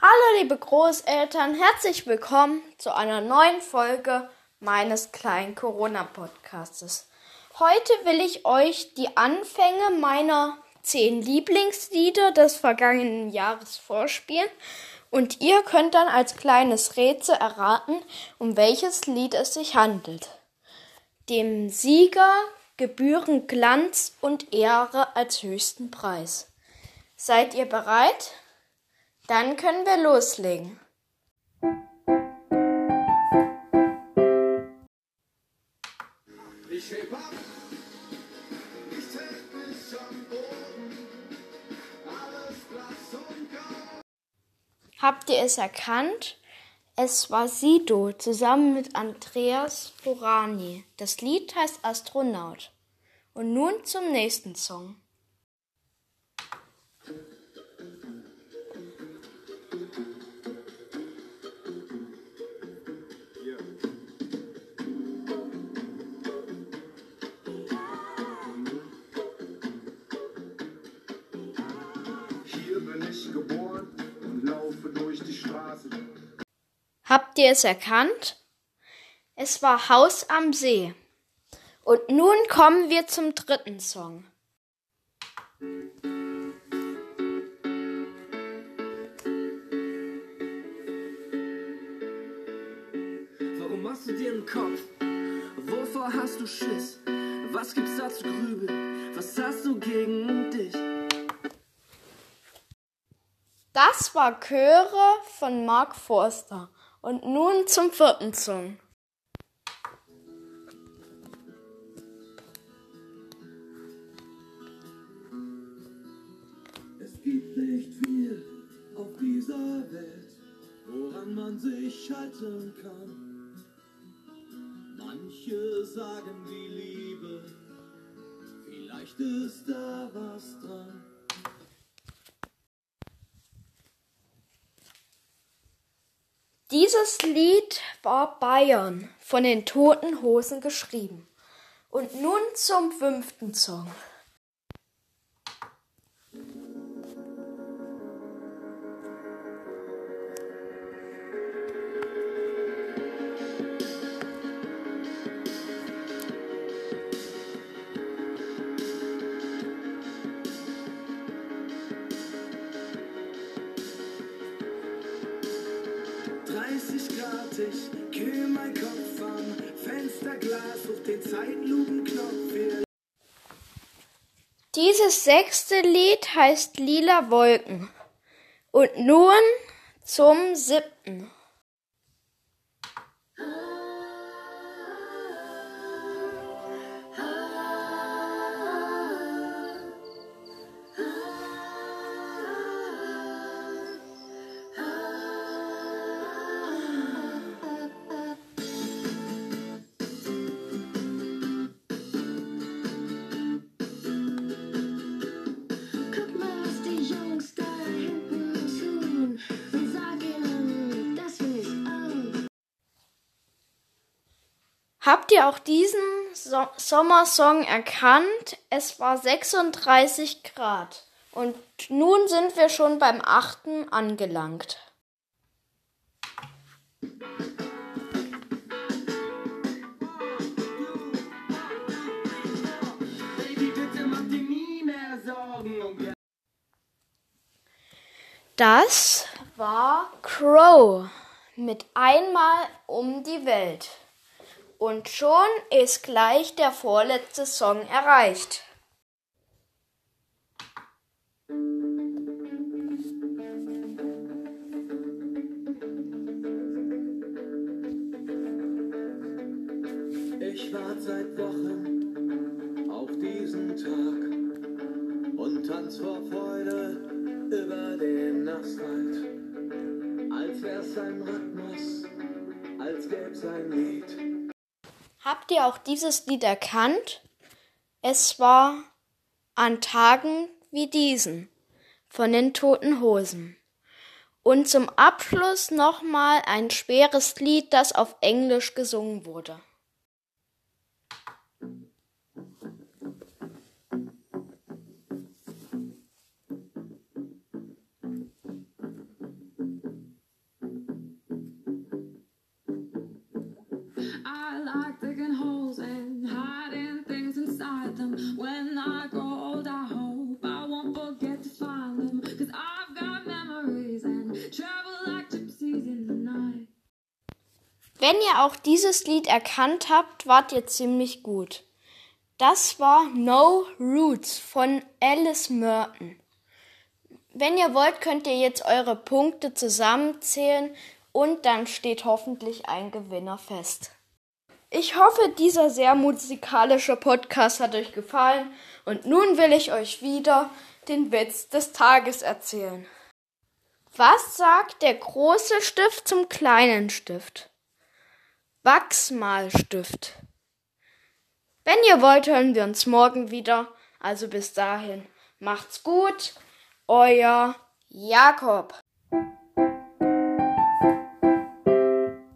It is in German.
Hallo liebe Großeltern, herzlich willkommen zu einer neuen Folge meines kleinen Corona-Podcastes. Heute will ich euch die Anfänge meiner zehn Lieblingslieder des vergangenen Jahres vorspielen und ihr könnt dann als kleines Rätsel erraten, um welches Lied es sich handelt. Dem Sieger gebühren Glanz und Ehre als höchsten Preis. Seid ihr bereit? Dann können wir loslegen. Ich heb ab, ich zähl bis am Boden, alles blass und grau. Habt ihr es erkannt? Es war Sido zusammen mit Andreas Borani. Das Lied heißt Astronaut. Und nun zum nächsten Song. Habt ihr es erkannt? Es war Haus am See. Und nun kommen wir zum dritten Song. Warum machst du dir einen Kopf? Wovor hast du Schiss? Was gibt's da zu grübeln? Was hast du gegen dich? Das war Chöre von Mark Forster. Und nun zum vierten Song. Es gibt nicht viel auf dieser Welt, woran man sich halten kann. Manche sagen die Liebe, vielleicht ist da was dran. Dieses Lied war Bayern von den Toten Hosen geschrieben. Und nun zum fünften Song. Dieses sechste Lied heißt Lila Wolken. Und nun zum siebten. Habt ihr auch diesen so Sommersong erkannt? Es war 36 Grad. Und nun sind wir schon beim achten angelangt. Das war Crow mit einmal um die Welt. Und schon ist gleich der vorletzte Song erreicht. Ich warte seit Wochen auf diesen Tag und tanz vor Freude über den Asphalt. Als wär's ein Rhythmus, als gäb's ein Lied. Habt ihr auch dieses Lied erkannt? Es war an Tagen wie diesen von den Toten Hosen. Und zum Abschluss nochmal ein schweres Lied, das auf Englisch gesungen wurde. Wenn ihr auch dieses Lied erkannt habt, wart ihr ziemlich gut. Das war No Roots von Alice Merton. Wenn ihr wollt, könnt ihr jetzt eure Punkte zusammenzählen und dann steht hoffentlich ein Gewinner fest. Ich hoffe, dieser sehr musikalische Podcast hat euch gefallen und nun will ich euch wieder den Witz des Tages erzählen. Was sagt der große Stift zum kleinen Stift? Wachsmalstift. Wenn ihr wollt, hören wir uns morgen wieder. Also bis dahin, macht's gut, euer Jakob.